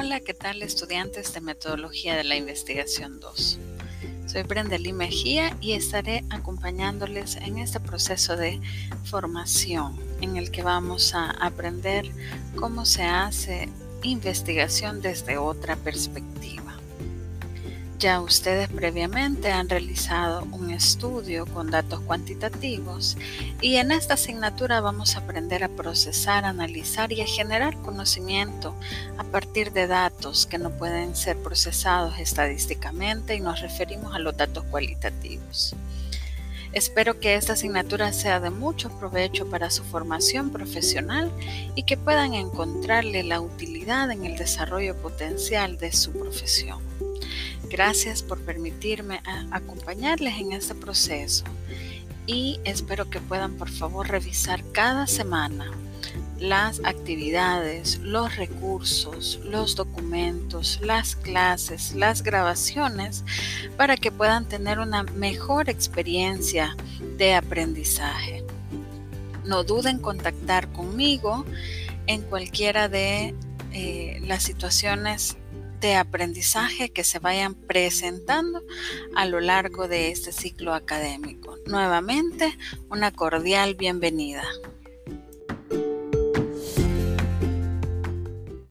Hola, ¿qué tal estudiantes de Metodología de la Investigación 2? Soy Brenda Lee Mejía y estaré acompañándoles en este proceso de formación en el que vamos a aprender cómo se hace investigación desde otra perspectiva. Ya ustedes previamente han realizado un estudio con datos cuantitativos y en esta asignatura vamos a aprender a procesar, analizar y a generar conocimiento a partir de datos que no pueden ser procesados estadísticamente y nos referimos a los datos cualitativos. Espero que esta asignatura sea de mucho provecho para su formación profesional y que puedan encontrarle la utilidad en el desarrollo potencial de su profesión. Gracias por permitirme acompañarles en este proceso y espero que puedan por favor revisar cada semana las actividades, los recursos, los documentos, las clases, las grabaciones, para que puedan tener una mejor experiencia de aprendizaje. No duden en contactar conmigo en cualquiera de eh, las situaciones de aprendizaje que se vayan presentando a lo largo de este ciclo académico. Nuevamente, una cordial bienvenida.